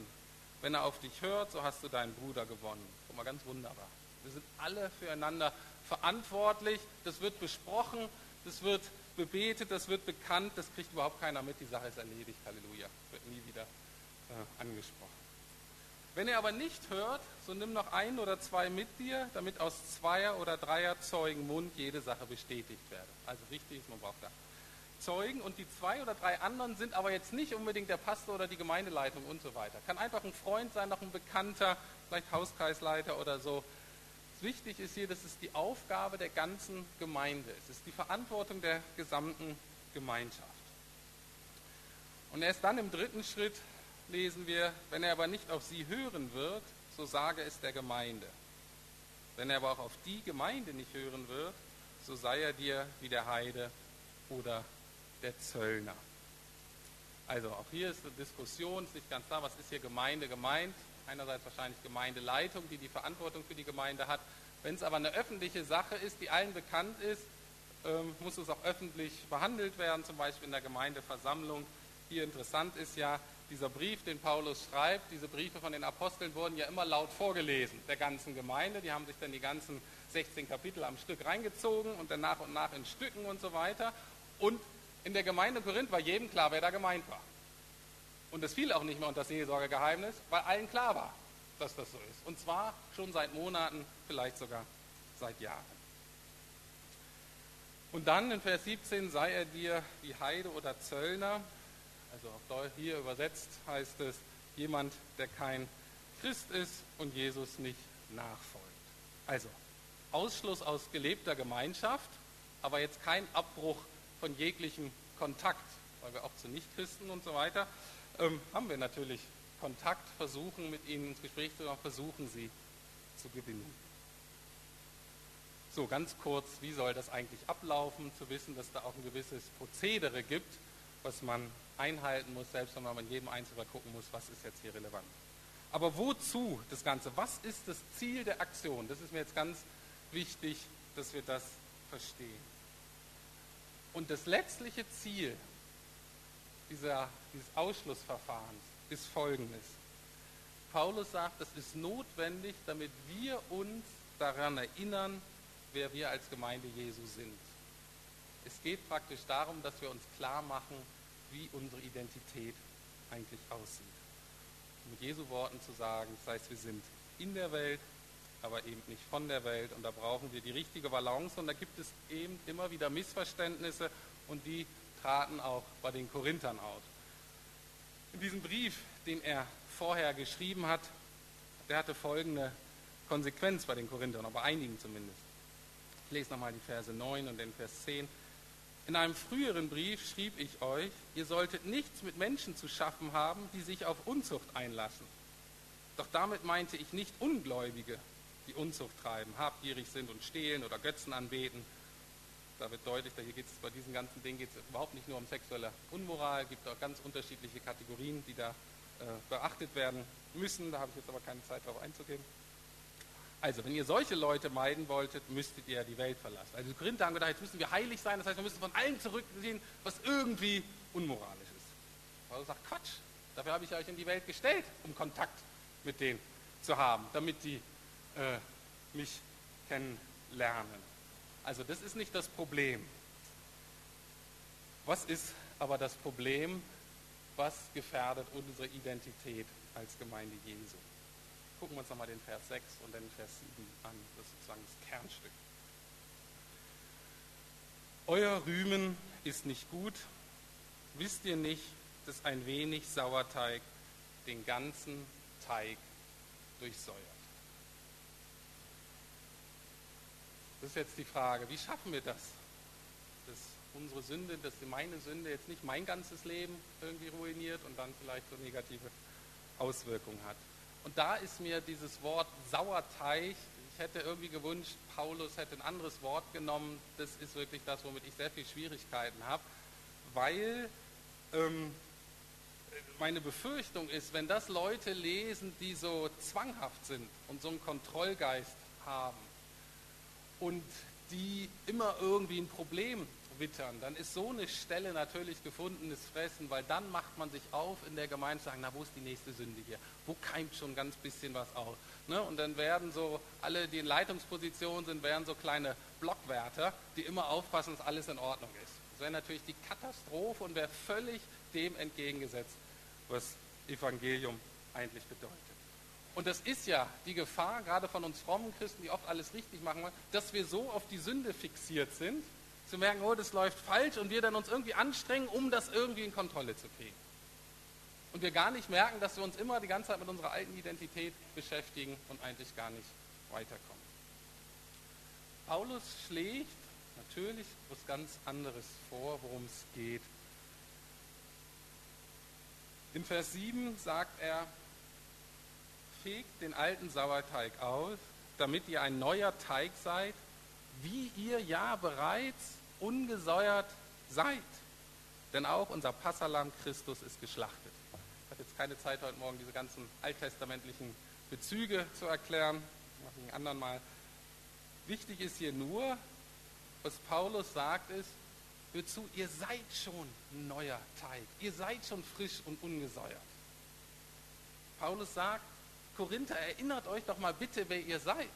Wenn er auf dich hört, so hast du deinen Bruder gewonnen. Guck mal, ganz wunderbar. Wir sind alle füreinander verantwortlich. Das wird besprochen, das wird bebetet, das wird bekannt. Das kriegt überhaupt keiner mit. Die Sache ist erledigt. Halleluja. Wird nie wieder äh, angesprochen. Wenn er aber nicht hört, so nimm noch ein oder zwei mit dir, damit aus zweier oder dreier Zeugen Mund jede Sache bestätigt werde. Also wichtig ist, man braucht da Zeugen und die zwei oder drei anderen sind aber jetzt nicht unbedingt der Pastor oder die Gemeindeleitung und so weiter. Kann einfach ein Freund sein, noch ein Bekannter, vielleicht Hauskreisleiter oder so. Wichtig ist hier, das ist die Aufgabe der ganzen Gemeinde. Es ist die Verantwortung der gesamten Gemeinschaft. Und erst dann im dritten Schritt lesen wir, wenn er aber nicht auf sie hören wird, so sage es der Gemeinde. Wenn er aber auch auf die Gemeinde nicht hören wird, so sei er dir wie der Heide oder der Zöllner. Also auch hier ist eine Diskussion, ist nicht ganz klar, was ist hier Gemeinde gemeint. Einerseits wahrscheinlich Gemeindeleitung, die die Verantwortung für die Gemeinde hat. Wenn es aber eine öffentliche Sache ist, die allen bekannt ist, ähm, muss es auch öffentlich behandelt werden, zum Beispiel in der Gemeindeversammlung. Hier interessant ist ja, dieser Brief, den Paulus schreibt, diese Briefe von den Aposteln wurden ja immer laut vorgelesen, der ganzen Gemeinde. Die haben sich dann die ganzen 16 Kapitel am Stück reingezogen und dann nach und nach in Stücken und so weiter. Und in der Gemeinde Korinth war jedem klar, wer da gemeint war. Und es fiel auch nicht mehr unter das Seelsorgegeheimnis, weil allen klar war, dass das so ist. Und zwar schon seit Monaten, vielleicht sogar seit Jahren. Und dann in Vers 17 sei er dir wie Heide oder Zöllner, also hier übersetzt heißt es, jemand, der kein Christ ist und Jesus nicht nachfolgt. Also Ausschluss aus gelebter Gemeinschaft, aber jetzt kein Abbruch von jeglichem Kontakt, weil wir auch zu Nichtchristen und so weiter ähm, haben wir natürlich Kontakt, versuchen mit ihnen ins Gespräch zu kommen, versuchen sie zu gewinnen. So, ganz kurz, wie soll das eigentlich ablaufen, zu wissen, dass da auch ein gewisses Prozedere gibt, was man einhalten muss, selbst wenn man in jedem Einzelfall gucken muss, was ist jetzt hier relevant. Aber wozu das Ganze? Was ist das Ziel der Aktion? Das ist mir jetzt ganz wichtig, dass wir das verstehen. Und das letztliche Ziel dieser, dieses Ausschlussverfahrens ist folgendes. Paulus sagt, es ist notwendig, damit wir uns daran erinnern, wer wir als Gemeinde Jesu sind. Es geht praktisch darum, dass wir uns klar machen, wie unsere Identität eigentlich aussieht. Mit Jesu Worten zu sagen, das heißt, wir sind in der Welt, aber eben nicht von der Welt. Und da brauchen wir die richtige Balance. Und da gibt es eben immer wieder Missverständnisse und die traten auch bei den Korinthern auf. In diesem Brief, den er vorher geschrieben hat, der hatte folgende Konsequenz bei den Korinthern, aber einigen zumindest. Ich lese nochmal die Verse 9 und den Vers 10. In einem früheren Brief schrieb ich euch, ihr solltet nichts mit Menschen zu schaffen haben, die sich auf Unzucht einlassen. Doch damit meinte ich nicht Ungläubige, die Unzucht treiben, habgierig sind und stehlen oder Götzen anbeten. Da wird deutlich, hier geht es bei diesen ganzen Dingen geht es überhaupt nicht nur um sexuelle Unmoral, es gibt auch ganz unterschiedliche Kategorien, die da äh, beachtet werden müssen. Da habe ich jetzt aber keine Zeit darauf einzugehen. Also, wenn ihr solche Leute meiden wolltet, müsstet ihr die Welt verlassen. Also die Korinther haben gedacht, jetzt müssen wir heilig sein, das heißt, wir müssen von allem zurückziehen, was irgendwie unmoralisch ist. Paulus sagt, Quatsch, dafür habe ich euch in die Welt gestellt, um Kontakt mit denen zu haben, damit die äh, mich kennenlernen. Also das ist nicht das Problem. Was ist aber das Problem, was gefährdet unsere Identität als Gemeinde Jesu? Gucken wir uns nochmal den Vers 6 und den Vers 7 an. Das ist sozusagen das Kernstück. Euer Rühmen ist nicht gut. Wisst ihr nicht, dass ein wenig Sauerteig den ganzen Teig durchsäuert? Das ist jetzt die Frage, wie schaffen wir das? Dass unsere Sünde, dass meine Sünde jetzt nicht mein ganzes Leben irgendwie ruiniert und dann vielleicht so negative Auswirkungen hat. Und da ist mir dieses Wort Sauerteig, ich hätte irgendwie gewünscht, Paulus hätte ein anderes Wort genommen. Das ist wirklich das, womit ich sehr viel Schwierigkeiten habe, weil ähm, meine Befürchtung ist, wenn das Leute lesen, die so zwanghaft sind und so einen Kontrollgeist haben und die immer irgendwie ein Problem wittern, dann ist so eine Stelle natürlich gefundenes Fressen, weil dann macht man sich auf in der Gemeinde sagt, na, wo ist die nächste Sünde hier? Wo keimt schon ganz bisschen was auf? Ne? Und dann werden so, alle, die in Leitungspositionen sind, werden so kleine Blockwärter, die immer aufpassen, dass alles in Ordnung ist. Das wäre natürlich die Katastrophe und wäre völlig dem entgegengesetzt, was Evangelium eigentlich bedeutet. Und das ist ja die Gefahr, gerade von uns frommen Christen, die oft alles richtig machen wollen, dass wir so auf die Sünde fixiert sind, zu merken, oh, das läuft falsch und wir dann uns irgendwie anstrengen, um das irgendwie in Kontrolle zu kriegen. Und wir gar nicht merken, dass wir uns immer die ganze Zeit mit unserer alten Identität beschäftigen und eigentlich gar nicht weiterkommen. Paulus schlägt natürlich was ganz anderes vor, worum es geht. In Vers 7 sagt er, fegt den alten Sauerteig aus, damit ihr ein neuer Teig seid, wie ihr ja bereits ungesäuert seid. Denn auch unser Passalam Christus ist geschlachtet. Ich habe jetzt keine Zeit heute Morgen, diese ganzen alttestamentlichen Bezüge zu erklären. Mache ich ein anderen Mal. Wichtig ist hier nur, was Paulus sagt, ist, hört zu, ihr seid schon neuer Teig. Ihr seid schon frisch und ungesäuert. Paulus sagt, Korinther, erinnert euch doch mal bitte, wer ihr seid.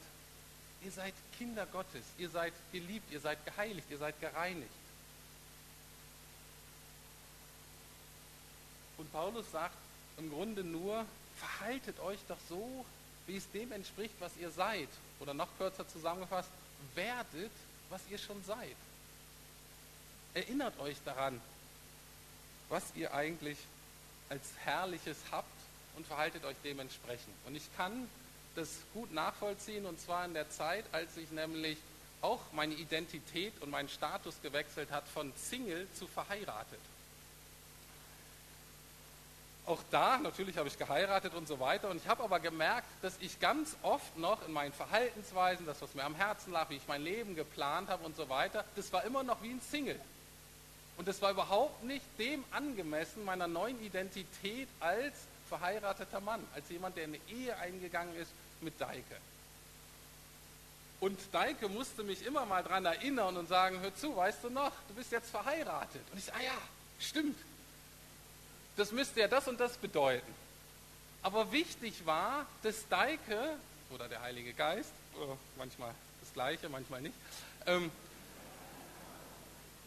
Ihr seid Kinder Gottes, ihr seid geliebt, ihr seid geheiligt, ihr seid gereinigt. Und Paulus sagt im Grunde nur, verhaltet euch doch so, wie es dem entspricht, was ihr seid. Oder noch kürzer zusammengefasst, werdet, was ihr schon seid. Erinnert euch daran, was ihr eigentlich als Herrliches habt und verhaltet euch dementsprechend. Und ich kann das gut nachvollziehen und zwar in der Zeit, als ich nämlich auch meine Identität und meinen Status gewechselt hat von Single zu verheiratet. Auch da, natürlich habe ich geheiratet und so weiter. Und ich habe aber gemerkt, dass ich ganz oft noch in meinen Verhaltensweisen, das, was mir am Herzen lag, wie ich mein Leben geplant habe und so weiter, das war immer noch wie ein Single. Und das war überhaupt nicht dem angemessen meiner neuen Identität als verheirateter Mann, als jemand, der in eine Ehe eingegangen ist mit Deike. Und Deike musste mich immer mal daran erinnern und sagen, hör zu, weißt du noch, du bist jetzt verheiratet. Und ich sage, ah ja, stimmt. Das müsste ja das und das bedeuten. Aber wichtig war, dass Deike oder der Heilige Geist, manchmal das Gleiche, manchmal nicht, ähm,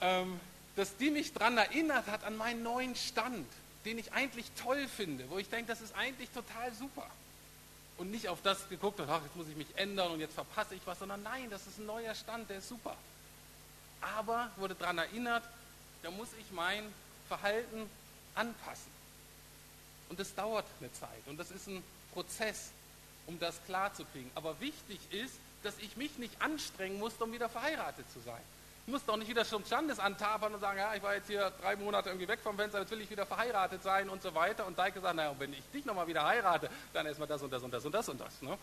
ähm, dass die mich daran erinnert hat an meinen neuen Stand, den ich eigentlich toll finde, wo ich denke, das ist eigentlich total super. Und nicht auf das geguckt hat, ach, jetzt muss ich mich ändern und jetzt verpasse ich was, sondern nein, das ist ein neuer Stand, der ist super. Aber wurde daran erinnert, da muss ich mein Verhalten anpassen. Und das dauert eine Zeit und das ist ein Prozess, um das klarzukriegen. Aber wichtig ist, dass ich mich nicht anstrengen muss, um wieder verheiratet zu sein. Ich muss doch nicht wieder zum Standesamt tapern und sagen, ja, ich war jetzt hier drei Monate irgendwie weg vom Fenster, jetzt will ich wieder verheiratet sein und so weiter. Und Deike sagt, naja, wenn ich dich nochmal wieder heirate, dann erstmal das und das und das und das und das. Ne?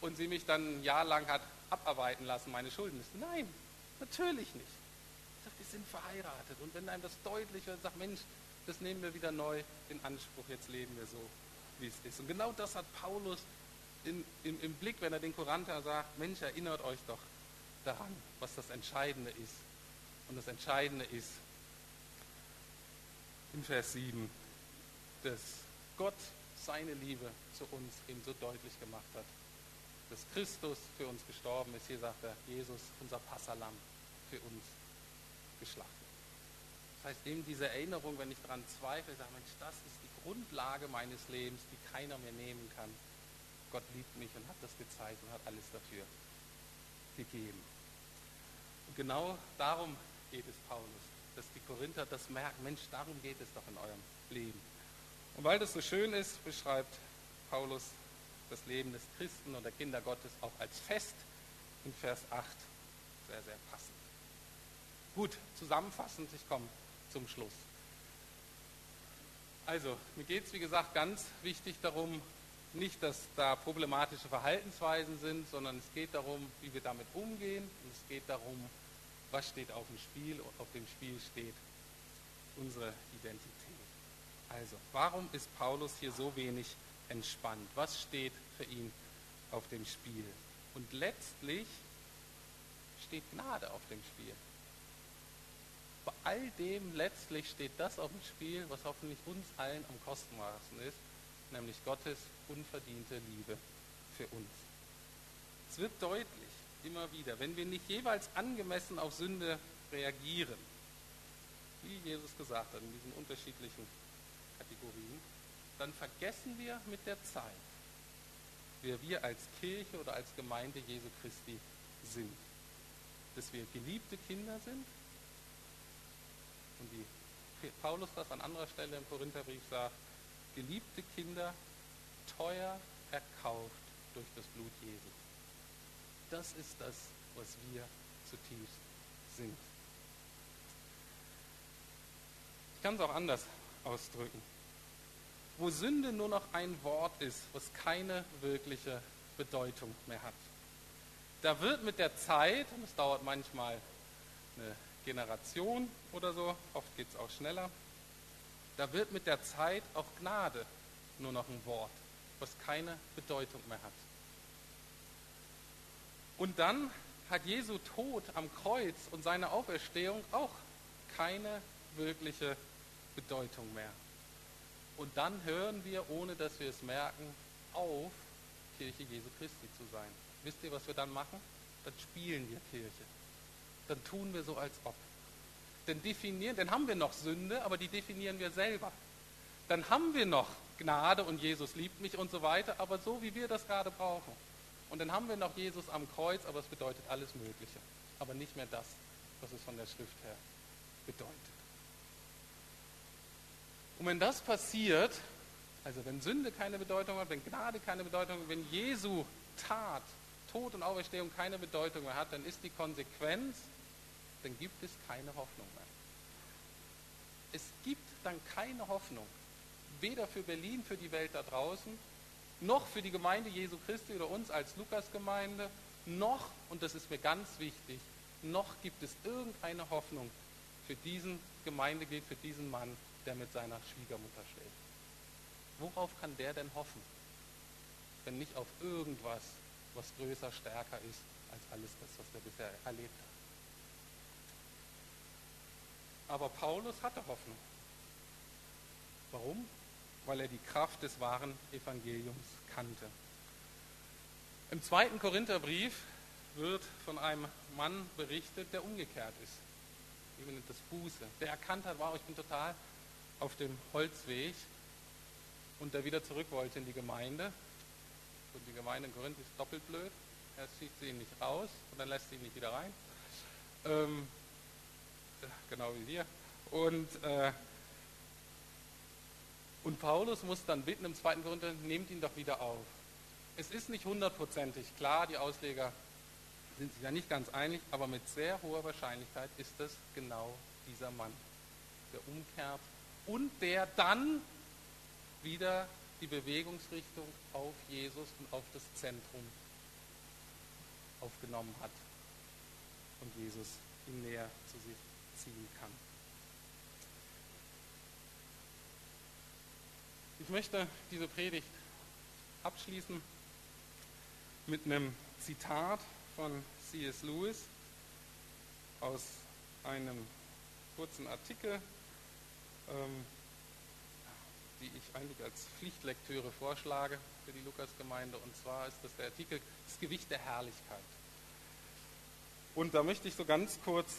Und sie mich dann ein Jahr lang hat abarbeiten lassen, meine Schulden. Nein, natürlich nicht. Ich sage, wir sind verheiratet. Und wenn einem das deutlich wird, sagt, Mensch, das nehmen wir wieder neu in Anspruch, jetzt leben wir so, wie es ist. Und genau das hat Paulus in, in, im Blick, wenn er den Korinther sagt, Mensch, erinnert euch doch daran, was das Entscheidende ist. Und das Entscheidende ist in Vers 7, dass Gott seine Liebe zu uns eben so deutlich gemacht hat, dass Christus für uns gestorben ist. Hier sagt er, Jesus, unser Passalam, für uns geschlachtet. Das heißt, eben diese Erinnerung, wenn ich daran zweifle, sage, Mensch, das ist die Grundlage meines Lebens, die keiner mehr nehmen kann. Gott liebt mich und hat das gezeigt und hat alles dafür gegeben. Und genau darum geht es Paulus, dass die Korinther das merken, Mensch, darum geht es doch in eurem Leben. Und weil das so schön ist, beschreibt Paulus das Leben des Christen und der Kinder Gottes auch als Fest in Vers 8 sehr, sehr passend. Gut, zusammenfassend, ich komme zum Schluss. Also, mir geht es, wie gesagt, ganz wichtig darum, nicht, dass da problematische Verhaltensweisen sind, sondern es geht darum, wie wir damit umgehen und es geht darum, was steht auf dem Spiel und auf dem Spiel steht unsere Identität. Also, warum ist Paulus hier so wenig entspannt? Was steht für ihn auf dem Spiel? Und letztlich steht Gnade auf dem Spiel. Bei all dem letztlich steht das auf dem Spiel, was hoffentlich uns allen am kostbarsten ist, nämlich Gottes unverdiente Liebe für uns. Es wird deutlich, immer wieder, wenn wir nicht jeweils angemessen auf Sünde reagieren, wie Jesus gesagt hat, in diesen unterschiedlichen Kategorien, dann vergessen wir mit der Zeit, wer wir als Kirche oder als Gemeinde Jesu Christi sind. Dass wir geliebte Kinder sind und die Paulus das an anderer Stelle im Korintherbrief sagt, geliebte Kinder teuer erkauft durch das Blut Jesu. Das ist das, was wir zutiefst sind. Ich kann es auch anders ausdrücken. Wo Sünde nur noch ein Wort ist, was keine wirkliche Bedeutung mehr hat. Da wird mit der Zeit, und es dauert manchmal eine Generation oder so, oft geht es auch schneller, da wird mit der Zeit auch Gnade nur noch ein Wort, was keine Bedeutung mehr hat. Und dann hat Jesu Tod am Kreuz und seine Auferstehung auch keine wirkliche Bedeutung mehr. Und dann hören wir, ohne dass wir es merken, auf, Kirche Jesu Christi zu sein. Wisst ihr, was wir dann machen? Dann spielen wir Kirche. Dann tun wir so, als ob. Dann definieren, dann haben wir noch Sünde, aber die definieren wir selber. Dann haben wir noch Gnade und Jesus liebt mich und so weiter, aber so wie wir das gerade brauchen. Und dann haben wir noch Jesus am Kreuz, aber es bedeutet alles Mögliche. Aber nicht mehr das, was es von der Schrift her bedeutet. Und wenn das passiert, also wenn Sünde keine Bedeutung hat, wenn Gnade keine Bedeutung hat, wenn Jesu Tat, Tod und Auferstehung keine Bedeutung mehr hat, dann ist die Konsequenz, dann gibt es keine Hoffnung mehr. Es gibt dann keine Hoffnung, weder für Berlin, für die Welt da draußen, noch für die Gemeinde Jesu Christi oder uns als Lukas-Gemeinde, noch, und das ist mir ganz wichtig, noch gibt es irgendeine Hoffnung für diesen Gemeindeglied, für diesen Mann, der mit seiner Schwiegermutter schläft. Worauf kann der denn hoffen, wenn nicht auf irgendwas, was größer, stärker ist als alles das, was er bisher erlebt hat? Aber Paulus hatte Hoffnung. Warum? weil er die Kraft des wahren Evangeliums kannte. Im zweiten Korintherbrief wird von einem Mann berichtet, der umgekehrt ist. Wie nennt das Buße. Der erkannt hat, wow, ich bin total auf dem Holzweg und der wieder zurück wollte in die Gemeinde. Und die Gemeinde in Korinth ist doppelt blöd. Erst schießt sie ihn nicht raus und dann lässt sie ihn nicht wieder rein. Ähm, genau wie wir. Und, äh, und Paulus muss dann bitten im zweiten Korinther, nehmt ihn doch wieder auf. Es ist nicht hundertprozentig klar, die Ausleger sind sich ja nicht ganz einig, aber mit sehr hoher Wahrscheinlichkeit ist es genau dieser Mann, der umkehrt und der dann wieder die Bewegungsrichtung auf Jesus und auf das Zentrum aufgenommen hat und Jesus ihn näher zu sich ziehen kann. Ich möchte diese Predigt abschließen mit einem Zitat von C.S. Lewis aus einem kurzen Artikel, ähm, die ich eigentlich als Pflichtlektüre vorschlage für die Lukasgemeinde. Und zwar ist das der Artikel Das Gewicht der Herrlichkeit. Und da möchte ich so ganz kurz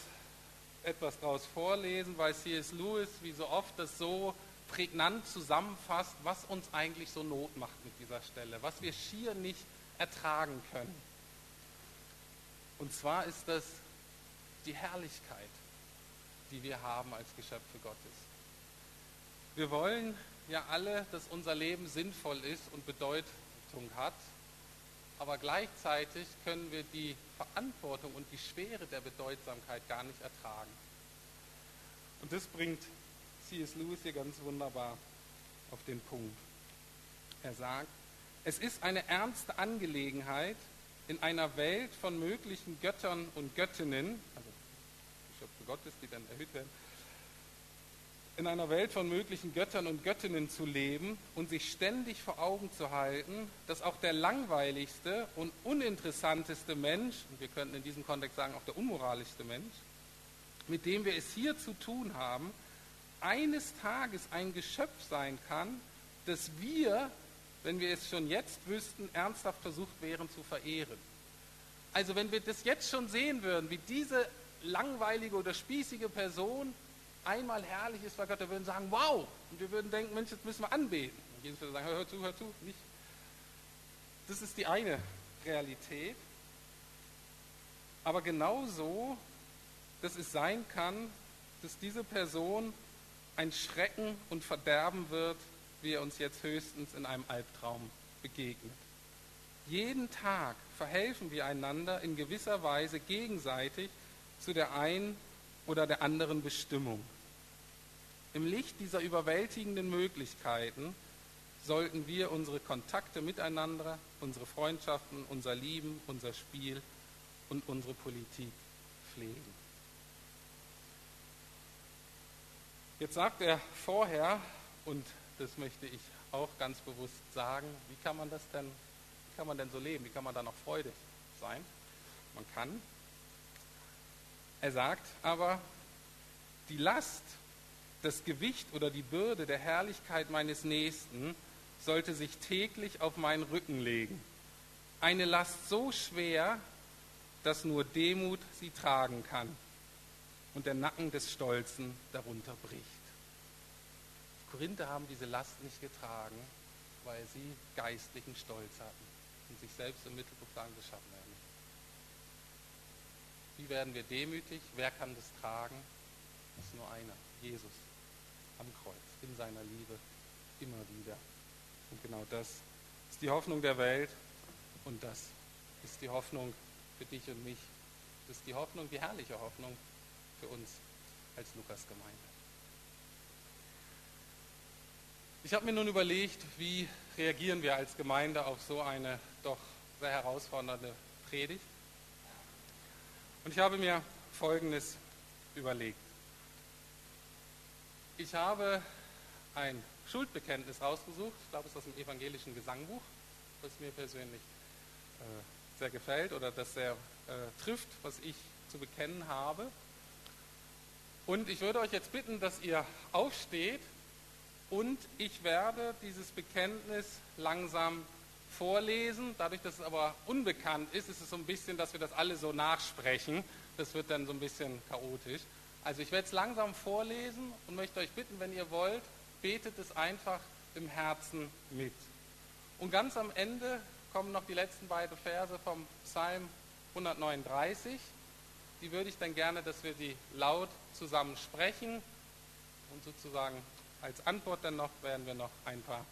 etwas daraus vorlesen, weil C.S. Lewis, wie so oft, das so prägnant zusammenfasst, was uns eigentlich so Not macht mit dieser Stelle, was wir schier nicht ertragen können. Und zwar ist das die Herrlichkeit, die wir haben als Geschöpfe Gottes. Wir wollen ja alle, dass unser Leben sinnvoll ist und Bedeutung hat, aber gleichzeitig können wir die Verantwortung und die Schwere der Bedeutsamkeit gar nicht ertragen. Und das bringt C.S. Lewis hier ganz wunderbar auf den Punkt. Er sagt, es ist eine ernste Angelegenheit, in einer Welt von möglichen Göttern und Göttinnen, also Geschöpfe Gottes, die dann erhöht werden, in einer Welt von möglichen Göttern und Göttinnen zu leben und sich ständig vor Augen zu halten, dass auch der langweiligste und uninteressanteste Mensch, und wir könnten in diesem Kontext sagen auch der unmoralischste Mensch, mit dem wir es hier zu tun haben, eines Tages ein Geschöpf sein kann, das wir, wenn wir es schon jetzt wüssten, ernsthaft versucht wären zu verehren. Also wenn wir das jetzt schon sehen würden, wie diese langweilige oder spießige Person einmal herrlich ist bei Gott, wir würden sagen, wow, und wir würden denken, Mensch, jetzt müssen wir anbeten. Und Jesus würde sagen, hör, hör zu, hör zu, nicht. Das ist die eine Realität. Aber genauso, dass es sein kann, dass diese Person ein Schrecken und Verderben wird, wie er uns jetzt höchstens in einem Albtraum begegnet. Jeden Tag verhelfen wir einander in gewisser Weise gegenseitig zu der einen oder der anderen Bestimmung. Im Licht dieser überwältigenden Möglichkeiten sollten wir unsere Kontakte miteinander, unsere Freundschaften, unser Lieben, unser Spiel und unsere Politik pflegen. Jetzt sagt er vorher, und das möchte ich auch ganz bewusst sagen, wie kann man das denn, wie kann man denn so leben? Wie kann man da noch freudig sein? Man kann. Er sagt aber, die Last, das Gewicht oder die Bürde der Herrlichkeit meines Nächsten sollte sich täglich auf meinen Rücken legen. Eine Last so schwer, dass nur Demut sie tragen kann und der Nacken des Stolzen darunter bricht. Die Korinther haben diese Last nicht getragen, weil sie geistlichen Stolz hatten und sich selbst im Mittelpunkt sagen, das schaffen wir nicht. Wie werden wir demütig? Wer kann das tragen? Das ist nur einer, Jesus am Kreuz, in seiner Liebe, immer wieder. Und genau das ist die Hoffnung der Welt und das ist die Hoffnung für dich und mich. Das ist die Hoffnung, die herrliche Hoffnung für uns als Lukas-Gemeinde. Ich habe mir nun überlegt, wie reagieren wir als Gemeinde auf so eine doch sehr herausfordernde Predigt. Und ich habe mir Folgendes überlegt. Ich habe ein Schuldbekenntnis rausgesucht, ich glaube, es ist aus dem evangelischen Gesangbuch, was mir persönlich äh, sehr gefällt oder das sehr äh, trifft, was ich zu bekennen habe. Und ich würde euch jetzt bitten, dass ihr aufsteht und ich werde dieses Bekenntnis langsam vorlesen. Dadurch, dass es aber unbekannt ist, ist es so ein bisschen, dass wir das alle so nachsprechen. Das wird dann so ein bisschen chaotisch. Also ich werde es langsam vorlesen und möchte euch bitten, wenn ihr wollt, betet es einfach im Herzen mit. Und ganz am Ende kommen noch die letzten beiden Verse vom Psalm 139. Die würde ich dann gerne, dass wir die laut zusammen sprechen und sozusagen als Antwort dann noch werden wir noch ein paar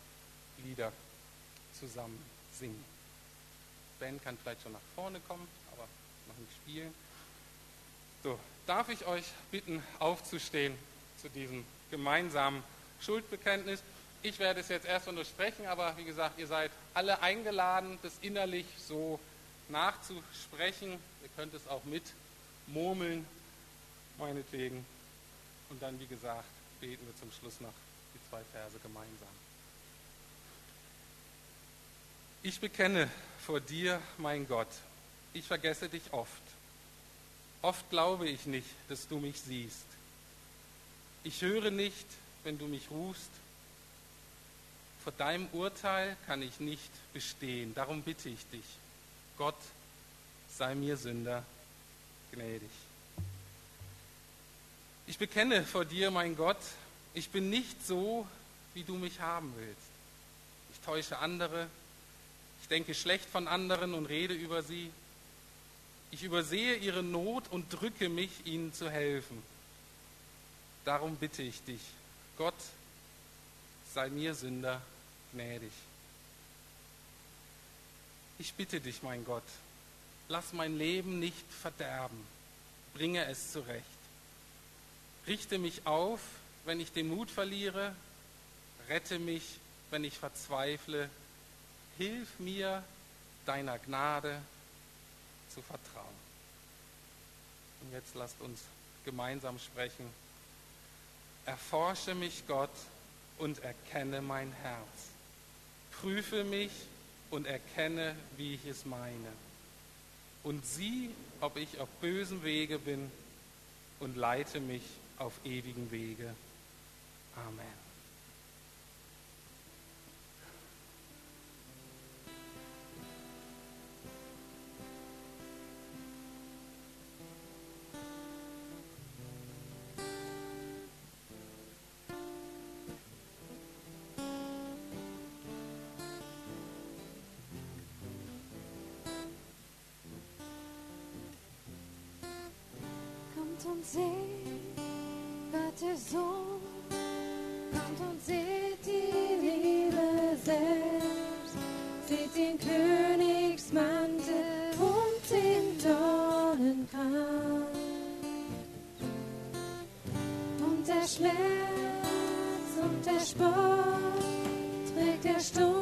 Lieder zusammen singen. Ben kann vielleicht schon nach vorne kommen, aber noch nicht spielen. So, darf ich euch bitten, aufzustehen zu diesem gemeinsamen Schuldbekenntnis? Ich werde es jetzt erst nur sprechen, aber wie gesagt, ihr seid alle eingeladen, das innerlich so nachzusprechen. Ihr könnt es auch mit murmeln, meinetwegen. Und dann, wie gesagt, beten wir zum Schluss noch die zwei Verse gemeinsam. Ich bekenne vor dir, mein Gott, ich vergesse dich oft. Oft glaube ich nicht, dass du mich siehst. Ich höre nicht, wenn du mich rufst vor deinem Urteil kann ich nicht bestehen. Darum bitte ich dich, Gott, sei mir Sünder gnädig. Ich bekenne vor dir, mein Gott, ich bin nicht so, wie du mich haben willst. Ich täusche andere, denke schlecht von anderen und rede über sie. Ich übersehe ihre Not und drücke mich, ihnen zu helfen. Darum bitte ich dich, Gott, sei mir Sünder gnädig. Ich bitte dich, mein Gott, lass mein Leben nicht verderben, bringe es zurecht. Richte mich auf, wenn ich den Mut verliere, rette mich, wenn ich verzweifle, hilf mir, deiner Gnade zu vertrauen. Und jetzt lasst uns gemeinsam sprechen. Erforsche mich, Gott, und erkenne mein Herz. Prüfe mich und erkenne, wie ich es meine. Und sieh, ob ich auf bösem Wege bin und leite mich auf ewigen Wege. Amen. Und seht Gottes Sohn, kommt und seht die Liebe selbst, seht den Königsmantel und den Dornenkranz. Und der Schmerz und der Spott trägt der Sturm